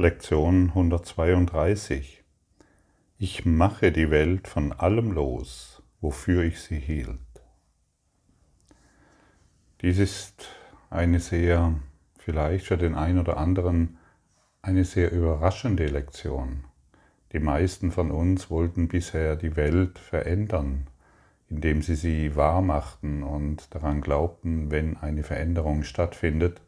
Lektion 132. Ich mache die Welt von allem los, wofür ich sie hielt. Dies ist eine sehr, vielleicht für den einen oder anderen, eine sehr überraschende Lektion. Die meisten von uns wollten bisher die Welt verändern, indem sie sie wahrmachten und daran glaubten, wenn eine Veränderung stattfindet,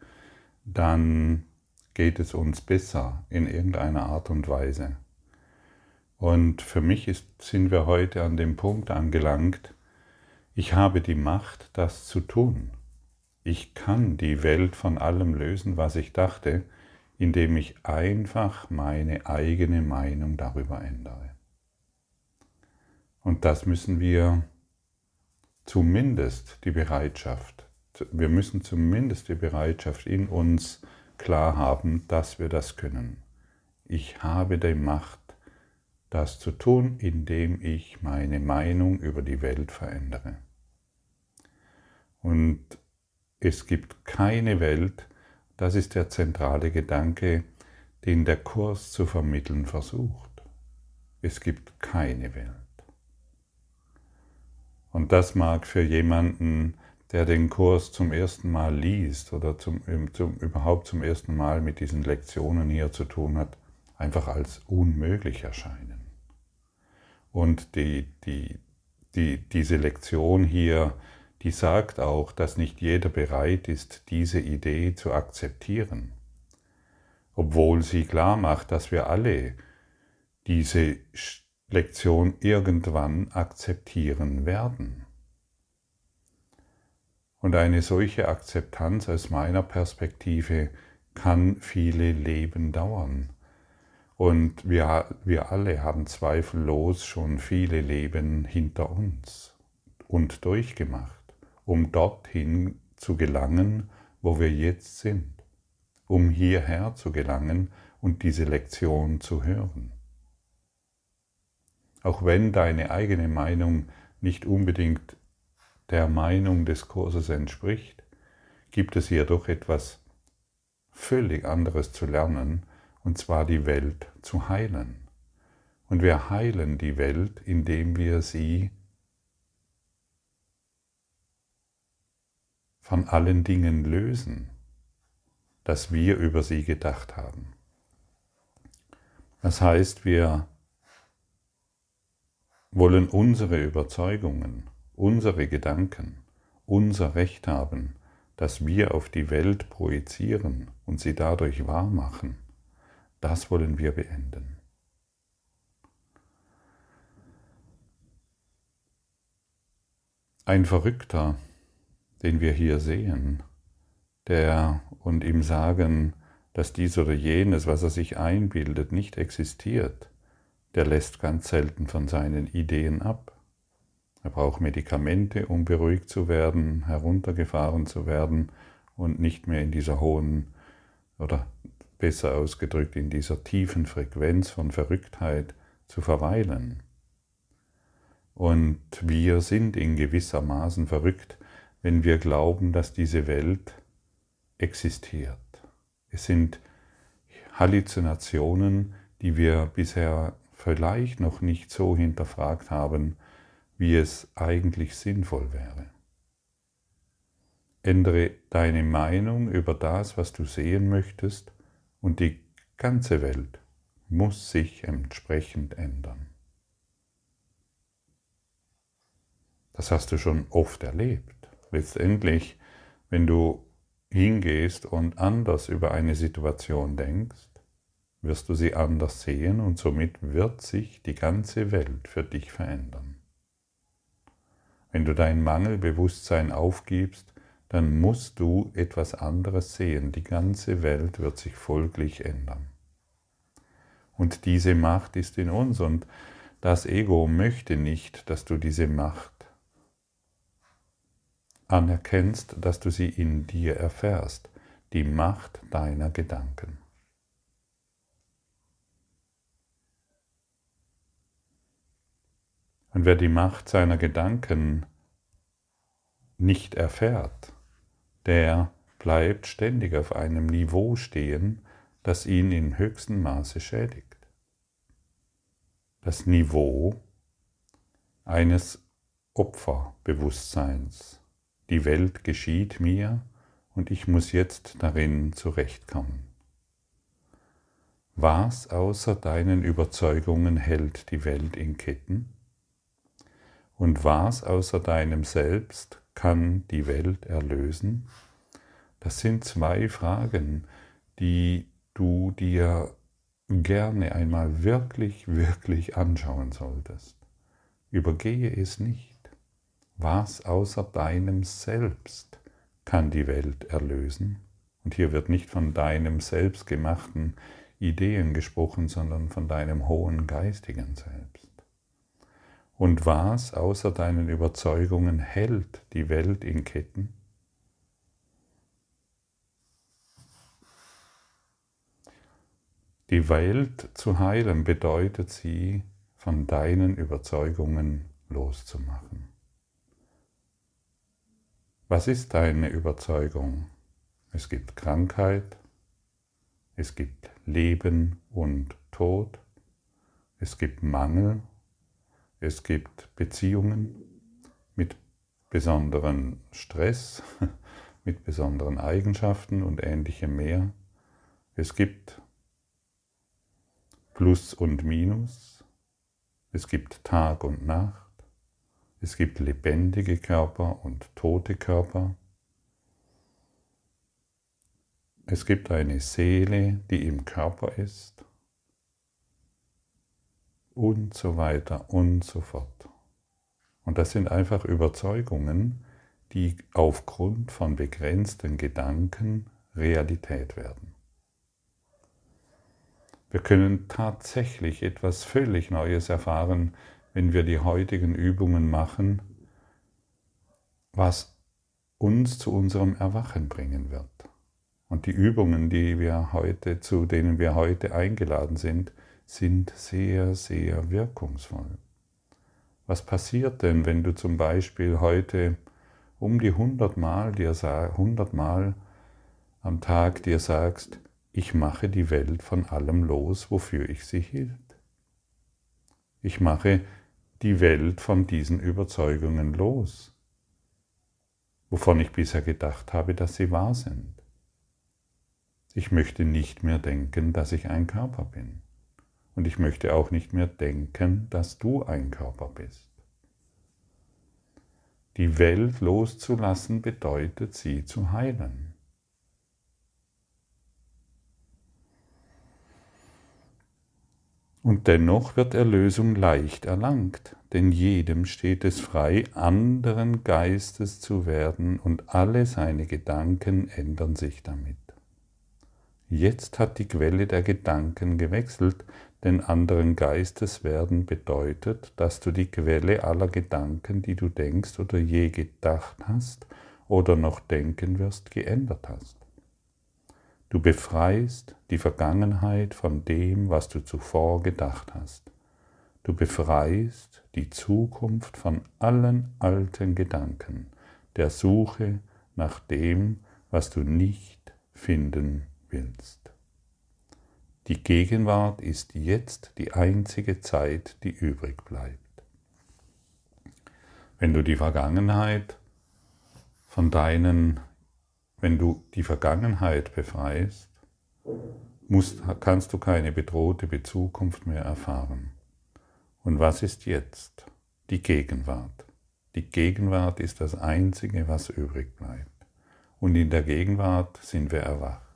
dann geht es uns besser in irgendeiner Art und Weise. Und für mich ist, sind wir heute an dem Punkt angelangt, ich habe die Macht, das zu tun. Ich kann die Welt von allem lösen, was ich dachte, indem ich einfach meine eigene Meinung darüber ändere. Und das müssen wir zumindest die Bereitschaft, wir müssen zumindest die Bereitschaft in uns klar haben, dass wir das können. Ich habe die Macht, das zu tun, indem ich meine Meinung über die Welt verändere. Und es gibt keine Welt, das ist der zentrale Gedanke, den der Kurs zu vermitteln versucht. Es gibt keine Welt. Und das mag für jemanden der den Kurs zum ersten Mal liest oder zum, zum, überhaupt zum ersten Mal mit diesen Lektionen hier zu tun hat, einfach als unmöglich erscheinen. Und die, die, die, diese Lektion hier, die sagt auch, dass nicht jeder bereit ist, diese Idee zu akzeptieren, obwohl sie klar macht, dass wir alle diese Lektion irgendwann akzeptieren werden. Und eine solche Akzeptanz aus meiner Perspektive kann viele Leben dauern. Und wir, wir alle haben zweifellos schon viele Leben hinter uns und durchgemacht, um dorthin zu gelangen, wo wir jetzt sind, um hierher zu gelangen und diese Lektion zu hören. Auch wenn deine eigene Meinung nicht unbedingt der Meinung des Kurses entspricht, gibt es jedoch etwas völlig anderes zu lernen, und zwar die Welt zu heilen. Und wir heilen die Welt, indem wir sie von allen Dingen lösen, dass wir über sie gedacht haben. Das heißt, wir wollen unsere Überzeugungen, unsere Gedanken, unser Recht haben, das wir auf die Welt projizieren und sie dadurch wahrmachen, das wollen wir beenden. Ein Verrückter, den wir hier sehen, der und ihm sagen, dass dies oder jenes, was er sich einbildet, nicht existiert, der lässt ganz selten von seinen Ideen ab. Er braucht Medikamente, um beruhigt zu werden, heruntergefahren zu werden und nicht mehr in dieser hohen oder besser ausgedrückt in dieser tiefen Frequenz von Verrücktheit zu verweilen. Und wir sind in gewissermaßen verrückt, wenn wir glauben, dass diese Welt existiert. Es sind Halluzinationen, die wir bisher vielleicht noch nicht so hinterfragt haben, wie es eigentlich sinnvoll wäre. Ändere deine Meinung über das, was du sehen möchtest, und die ganze Welt muss sich entsprechend ändern. Das hast du schon oft erlebt. Letztendlich, wenn du hingehst und anders über eine Situation denkst, wirst du sie anders sehen und somit wird sich die ganze Welt für dich verändern. Wenn du dein Mangelbewusstsein aufgibst, dann musst du etwas anderes sehen. Die ganze Welt wird sich folglich ändern. Und diese Macht ist in uns und das Ego möchte nicht, dass du diese Macht anerkennst, dass du sie in dir erfährst, die Macht deiner Gedanken. Und wer die Macht seiner Gedanken nicht erfährt, der bleibt ständig auf einem Niveau stehen, das ihn in höchstem Maße schädigt. Das Niveau eines Opferbewusstseins. Die Welt geschieht mir und ich muss jetzt darin zurechtkommen. Was außer deinen Überzeugungen hält die Welt in Ketten? Und was außer deinem Selbst kann die Welt erlösen? Das sind zwei Fragen, die du dir gerne einmal wirklich, wirklich anschauen solltest. Übergehe es nicht. Was außer deinem Selbst kann die Welt erlösen? Und hier wird nicht von deinem selbstgemachten Ideen gesprochen, sondern von deinem hohen geistigen Selbst. Und was außer deinen Überzeugungen hält die Welt in Ketten? Die Welt zu heilen bedeutet sie von deinen Überzeugungen loszumachen. Was ist deine Überzeugung? Es gibt Krankheit, es gibt Leben und Tod, es gibt Mangel, es gibt Beziehungen mit besonderen Stress, mit besonderen Eigenschaften und ähnlichem mehr. Es gibt Plus und Minus, es gibt Tag und Nacht, es gibt lebendige Körper und tote Körper. Es gibt eine Seele, die im Körper ist. Und so weiter und so fort. Und das sind einfach Überzeugungen, die aufgrund von begrenzten Gedanken Realität werden. Wir können tatsächlich etwas völlig Neues erfahren, wenn wir die heutigen Übungen machen, was uns zu unserem Erwachen bringen wird. Und die Übungen, die wir heute, zu denen wir heute eingeladen sind, sind sehr, sehr wirkungsvoll. Was passiert denn, wenn du zum Beispiel heute um die 100 Mal, dir 100 Mal am Tag dir sagst, ich mache die Welt von allem los, wofür ich sie hielt. Ich mache die Welt von diesen Überzeugungen los, wovon ich bisher gedacht habe, dass sie wahr sind. Ich möchte nicht mehr denken, dass ich ein Körper bin. Und ich möchte auch nicht mehr denken, dass du ein Körper bist. Die Welt loszulassen bedeutet, sie zu heilen. Und dennoch wird Erlösung leicht erlangt, denn jedem steht es frei, anderen Geistes zu werden, und alle seine Gedanken ändern sich damit. Jetzt hat die Quelle der Gedanken gewechselt, denn anderen Geistes werden bedeutet, dass du die Quelle aller Gedanken, die du denkst oder je gedacht hast oder noch denken wirst, geändert hast. Du befreist die Vergangenheit von dem, was du zuvor gedacht hast. Du befreist die Zukunft von allen alten Gedanken, der Suche nach dem, was du nicht finden willst. Die Gegenwart ist jetzt die einzige Zeit, die übrig bleibt. Wenn du die Vergangenheit von deinen wenn du die Vergangenheit befreist, musst, kannst du keine bedrohte Zukunft mehr erfahren. Und was ist jetzt? Die Gegenwart. Die Gegenwart ist das Einzige, was übrig bleibt. Und in der Gegenwart sind wir erwacht.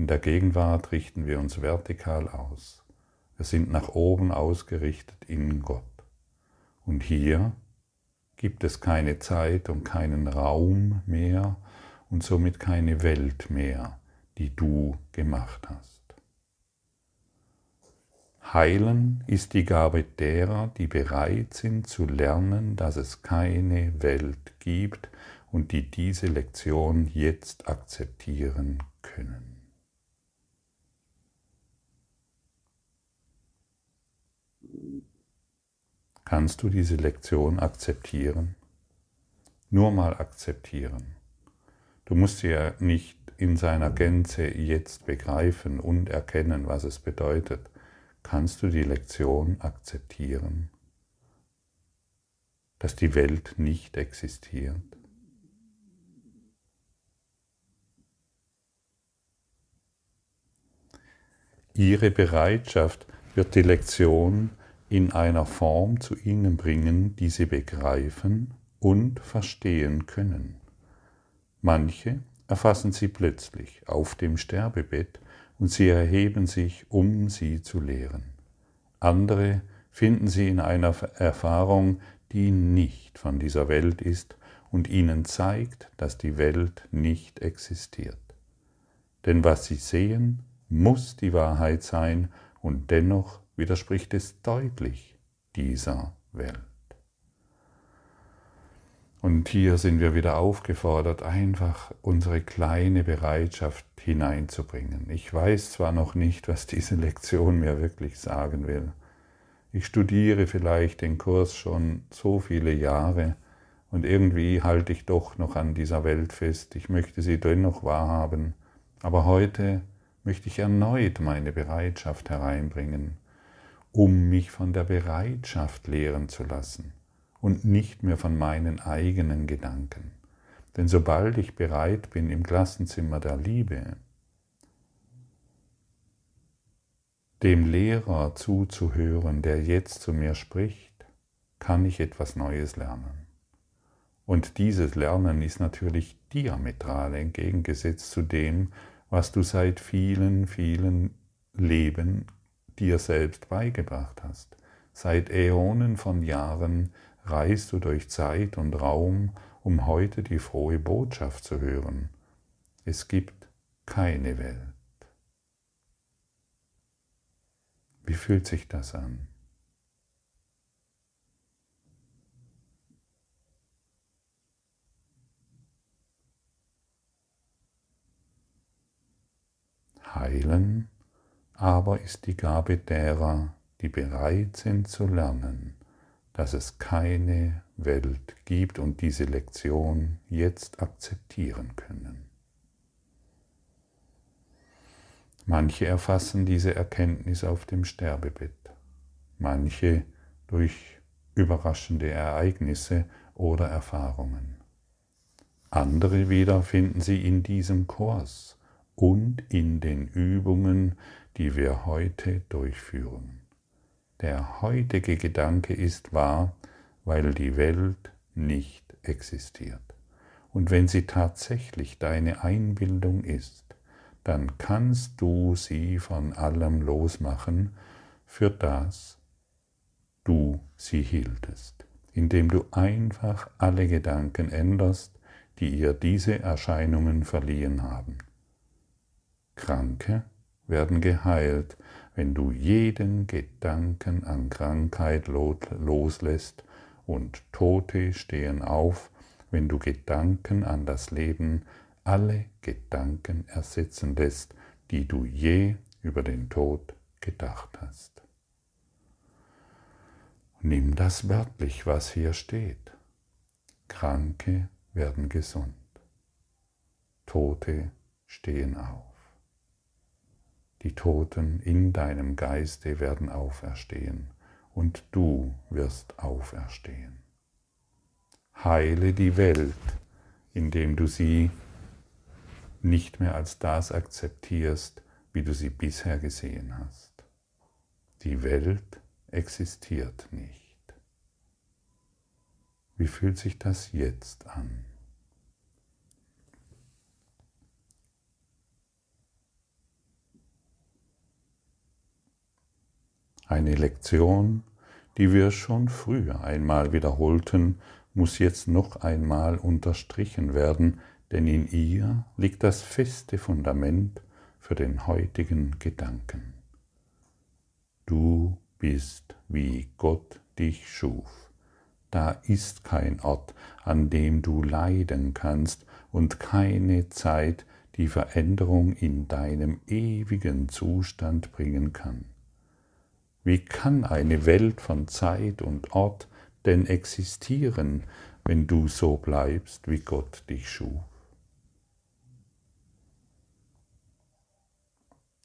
In der Gegenwart richten wir uns vertikal aus. Wir sind nach oben ausgerichtet in Gott. Und hier gibt es keine Zeit und keinen Raum mehr, und somit keine Welt mehr, die du gemacht hast. Heilen ist die Gabe derer, die bereit sind zu lernen, dass es keine Welt gibt und die diese Lektion jetzt akzeptieren können. Kannst du diese Lektion akzeptieren? Nur mal akzeptieren. Du musst sie ja nicht in seiner Gänze jetzt begreifen und erkennen, was es bedeutet, kannst du die Lektion akzeptieren, dass die Welt nicht existiert. Ihre Bereitschaft wird die Lektion in einer Form zu ihnen bringen, die sie begreifen und verstehen können. Manche erfassen sie plötzlich auf dem Sterbebett und sie erheben sich, um sie zu lehren. Andere finden sie in einer Erfahrung, die nicht von dieser Welt ist und ihnen zeigt, dass die Welt nicht existiert. Denn was sie sehen, muss die Wahrheit sein und dennoch widerspricht es deutlich dieser Welt. Und hier sind wir wieder aufgefordert, einfach unsere kleine Bereitschaft hineinzubringen. Ich weiß zwar noch nicht, was diese Lektion mir wirklich sagen will. Ich studiere vielleicht den Kurs schon so viele Jahre und irgendwie halte ich doch noch an dieser Welt fest. Ich möchte sie dennoch wahrhaben. Aber heute möchte ich erneut meine Bereitschaft hereinbringen, um mich von der Bereitschaft lehren zu lassen und nicht mehr von meinen eigenen Gedanken. Denn sobald ich bereit bin, im Klassenzimmer der Liebe dem Lehrer zuzuhören, der jetzt zu mir spricht, kann ich etwas Neues lernen. Und dieses Lernen ist natürlich diametral entgegengesetzt zu dem, was du seit vielen, vielen Leben dir selbst beigebracht hast. Seit Äonen von Jahren reist du durch Zeit und Raum, um heute die frohe Botschaft zu hören. Es gibt keine Welt. Wie fühlt sich das an? Heilen aber ist die Gabe derer, die bereit sind zu lernen, dass es keine Welt gibt und diese Lektion jetzt akzeptieren können. Manche erfassen diese Erkenntnis auf dem Sterbebett, manche durch überraschende Ereignisse oder Erfahrungen. Andere wieder finden sie in diesem Kurs und in den Übungen, die wir heute durchführen. Der heutige Gedanke ist wahr, weil die Welt nicht existiert. Und wenn sie tatsächlich deine Einbildung ist, dann kannst du sie von allem losmachen, für das du sie hieltest, indem du einfach alle Gedanken änderst, die ihr diese Erscheinungen verliehen haben. Kranke werden geheilt, wenn du jeden Gedanken an Krankheit loslässt und Tote stehen auf, wenn du Gedanken an das Leben, alle Gedanken ersetzen lässt, die du je über den Tod gedacht hast. Nimm das wörtlich, was hier steht. Kranke werden gesund. Tote stehen auf. Die Toten in deinem Geiste werden auferstehen und du wirst auferstehen. Heile die Welt, indem du sie nicht mehr als das akzeptierst, wie du sie bisher gesehen hast. Die Welt existiert nicht. Wie fühlt sich das jetzt an? Eine Lektion, die wir schon früher einmal wiederholten, muss jetzt noch einmal unterstrichen werden, denn in ihr liegt das feste Fundament für den heutigen Gedanken. Du bist, wie Gott dich schuf. Da ist kein Ort, an dem du leiden kannst und keine Zeit, die Veränderung in deinem ewigen Zustand bringen kann. Wie kann eine Welt von Zeit und Ort denn existieren, wenn du so bleibst, wie Gott dich schuf?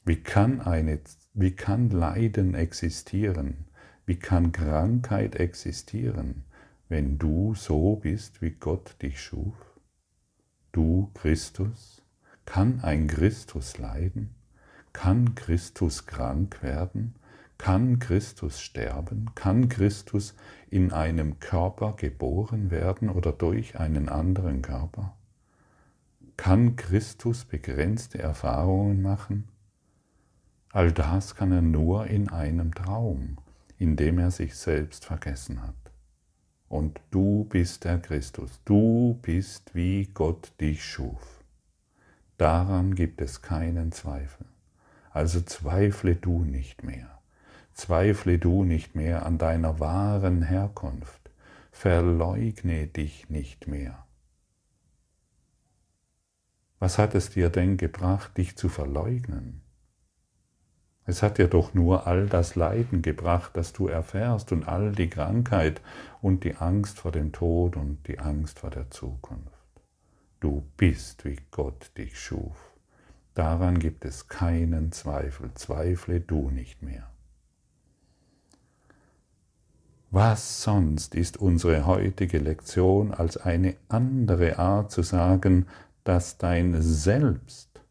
Wie kann, eine, wie kann Leiden existieren? Wie kann Krankheit existieren, wenn du so bist, wie Gott dich schuf? Du, Christus? Kann ein Christus leiden? Kann Christus krank werden? Kann Christus sterben? Kann Christus in einem Körper geboren werden oder durch einen anderen Körper? Kann Christus begrenzte Erfahrungen machen? All das kann er nur in einem Traum, in dem er sich selbst vergessen hat. Und du bist der Christus, du bist wie Gott dich schuf. Daran gibt es keinen Zweifel. Also zweifle du nicht mehr. Zweifle du nicht mehr an deiner wahren Herkunft, verleugne dich nicht mehr. Was hat es dir denn gebracht, dich zu verleugnen? Es hat dir doch nur all das Leiden gebracht, das du erfährst und all die Krankheit und die Angst vor dem Tod und die Angst vor der Zukunft. Du bist, wie Gott dich schuf. Daran gibt es keinen Zweifel. Zweifle du nicht mehr. Was sonst ist unsere heutige Lektion als eine andere Art zu sagen, dass dein Selbst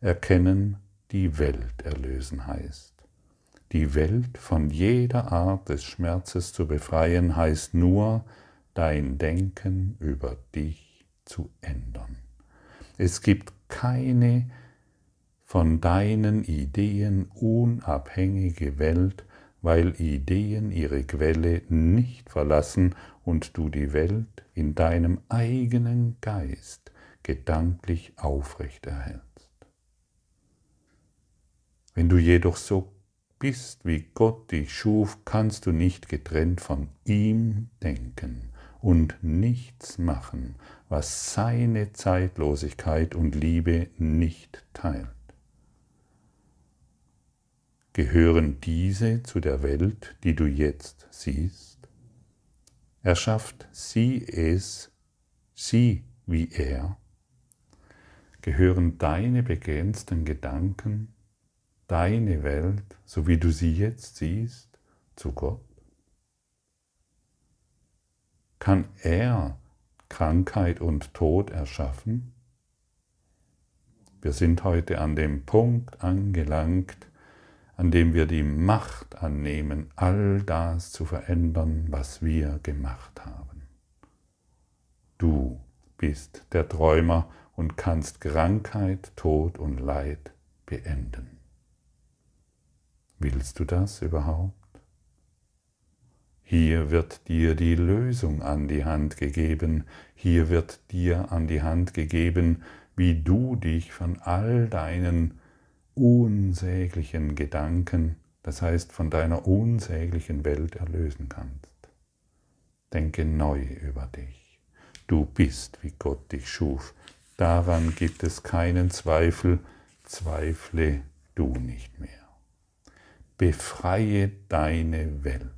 erkennen die Welt erlösen heißt. Die Welt von jeder Art des Schmerzes zu befreien heißt nur, dein Denken über dich zu ändern. Es gibt keine von deinen Ideen unabhängige Welt, weil Ideen ihre Quelle nicht verlassen und du die Welt in deinem eigenen Geist gedanklich aufrechterhältst. Wenn du jedoch so bist, wie Gott dich schuf, kannst du nicht getrennt von ihm denken und nichts machen, was seine Zeitlosigkeit und Liebe nicht teilt gehören diese zu der Welt, die du jetzt siehst? Erschafft sie es, sie wie er? Gehören deine begrenzten Gedanken, deine Welt, so wie du sie jetzt siehst, zu Gott? Kann er Krankheit und Tod erschaffen? Wir sind heute an dem Punkt angelangt, an dem wir die Macht annehmen, all das zu verändern, was wir gemacht haben. Du bist der Träumer und kannst Krankheit, Tod und Leid beenden. Willst du das überhaupt? Hier wird dir die Lösung an die Hand gegeben, hier wird dir an die Hand gegeben, wie du dich von all deinen unsäglichen Gedanken, das heißt von deiner unsäglichen Welt erlösen kannst. Denke neu über dich. Du bist, wie Gott dich schuf. Daran gibt es keinen Zweifel. Zweifle du nicht mehr. Befreie deine Welt.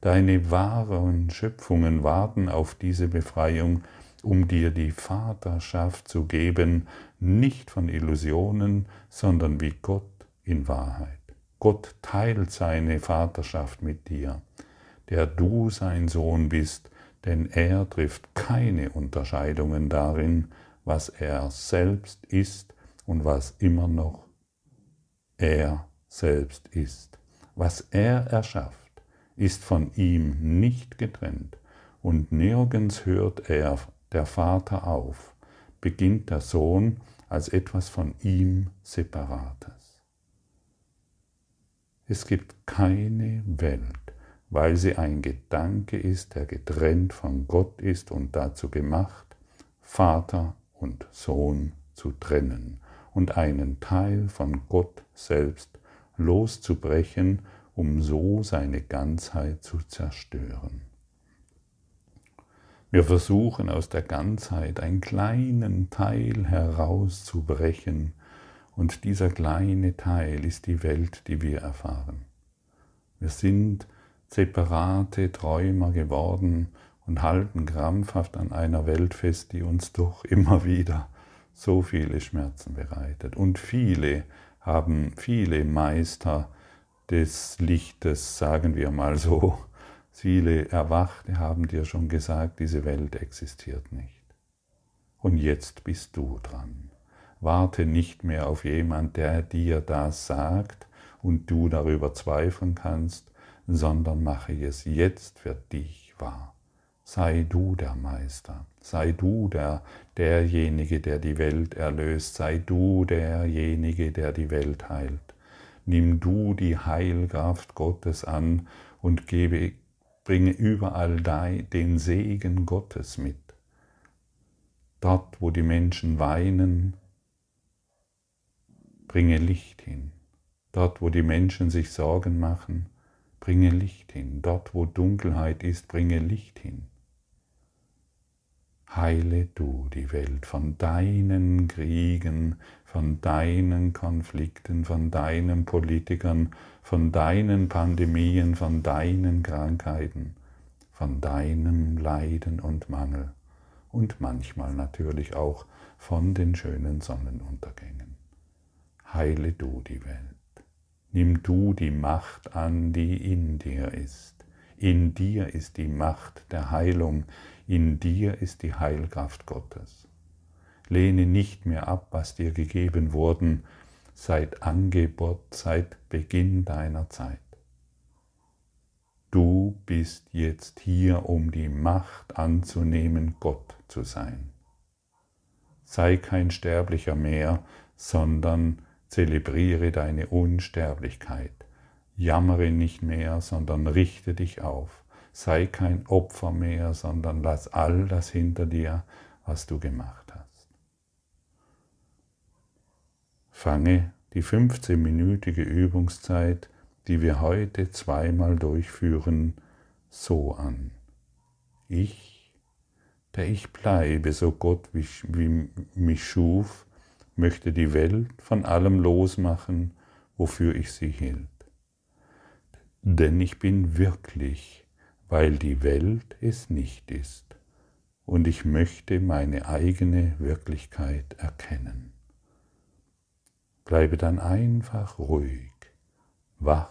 Deine wahren Schöpfungen warten auf diese Befreiung, um dir die Vaterschaft zu geben, nicht von Illusionen, sondern wie Gott in Wahrheit. Gott teilt seine Vaterschaft mit dir, der du sein Sohn bist, denn er trifft keine Unterscheidungen darin, was er selbst ist und was immer noch er selbst ist. Was er erschafft, ist von ihm nicht getrennt und nirgends hört er der Vater auf, beginnt der Sohn als etwas von ihm Separates. Es gibt keine Welt, weil sie ein Gedanke ist, der getrennt von Gott ist und dazu gemacht, Vater und Sohn zu trennen und einen Teil von Gott selbst loszubrechen, um so seine Ganzheit zu zerstören. Wir versuchen aus der Ganzheit einen kleinen Teil herauszubrechen und dieser kleine Teil ist die Welt, die wir erfahren. Wir sind separate Träumer geworden und halten krampfhaft an einer Welt fest, die uns doch immer wieder so viele Schmerzen bereitet. Und viele haben, viele Meister des Lichtes, sagen wir mal so, viele Erwachte haben dir schon gesagt, diese Welt existiert nicht. Und jetzt bist du dran. Warte nicht mehr auf jemand, der dir das sagt und du darüber zweifeln kannst, sondern mache es jetzt für dich wahr. Sei du der Meister, sei du der, derjenige, der die Welt erlöst, sei du derjenige, der die Welt heilt. Nimm du die Heilkraft Gottes an und gebe, bringe überall den Segen Gottes mit. Dort, wo die Menschen weinen, bringe Licht hin. Dort, wo die Menschen sich Sorgen machen, bringe Licht hin. Dort, wo Dunkelheit ist, bringe Licht hin. Heile du die Welt von deinen Kriegen, von deinen Konflikten, von deinen Politikern, von deinen Pandemien, von deinen Krankheiten, von deinem Leiden und Mangel und manchmal natürlich auch von den schönen Sonnenuntergängen. Heile du die Welt. Nimm du die Macht an, die in dir ist. In dir ist die Macht der Heilung, in dir ist die Heilkraft Gottes. Lehne nicht mehr ab, was dir gegeben worden, seit Angebot, seit Beginn deiner Zeit. Du bist jetzt hier, um die Macht anzunehmen, Gott zu sein. Sei kein Sterblicher mehr, sondern zelebriere deine Unsterblichkeit. Jammere nicht mehr, sondern richte dich auf sei kein Opfer mehr, sondern lass all das hinter dir, was du gemacht hast. Fange die 15-minütige Übungszeit, die wir heute zweimal durchführen, so an. Ich, der ich bleibe, so Gott wie, mich schuf, möchte die Welt von allem losmachen, wofür ich sie hielt. Denn ich bin wirklich weil die Welt es nicht ist und ich möchte meine eigene Wirklichkeit erkennen. Bleibe dann einfach ruhig, wach,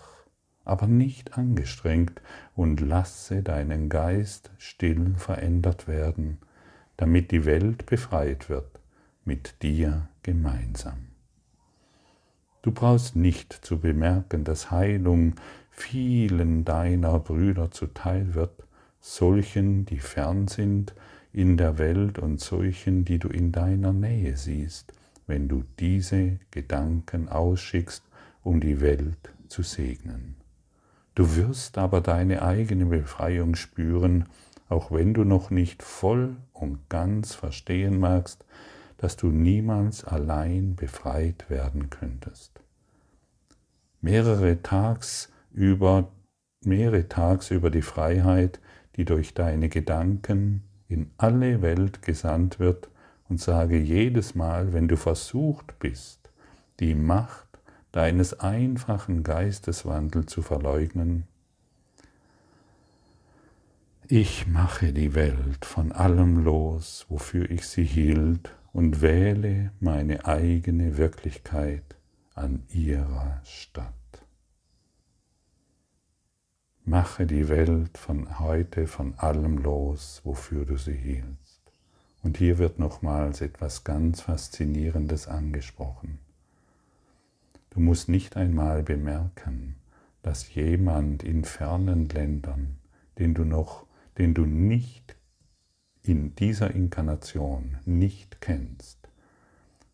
aber nicht angestrengt und lasse deinen Geist still verändert werden, damit die Welt befreit wird, mit dir gemeinsam. Du brauchst nicht zu bemerken, dass Heilung vielen deiner Brüder zuteil wird, solchen, die fern sind in der Welt und solchen, die du in deiner Nähe siehst, wenn du diese Gedanken ausschickst, um die Welt zu segnen. Du wirst aber deine eigene Befreiung spüren, auch wenn du noch nicht voll und ganz verstehen magst, dass du niemals allein befreit werden könntest. Mehrere Tags über mehrere Tags über die Freiheit, die durch deine Gedanken in alle Welt gesandt wird und sage jedes Mal, wenn du versucht bist, die Macht deines einfachen Geisteswandels zu verleugnen, ich mache die Welt von allem los, wofür ich sie hielt, und wähle meine eigene Wirklichkeit an ihrer Stadt. Mache die Welt von heute von allem los, wofür du sie hielst. Und hier wird nochmals etwas ganz Faszinierendes angesprochen. Du musst nicht einmal bemerken, dass jemand in fernen Ländern, den du noch, den du nicht in dieser Inkarnation nicht kennst,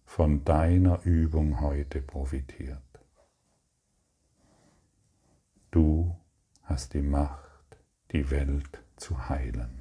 von deiner Übung heute profitiert. Du hast die Macht, die Welt zu heilen.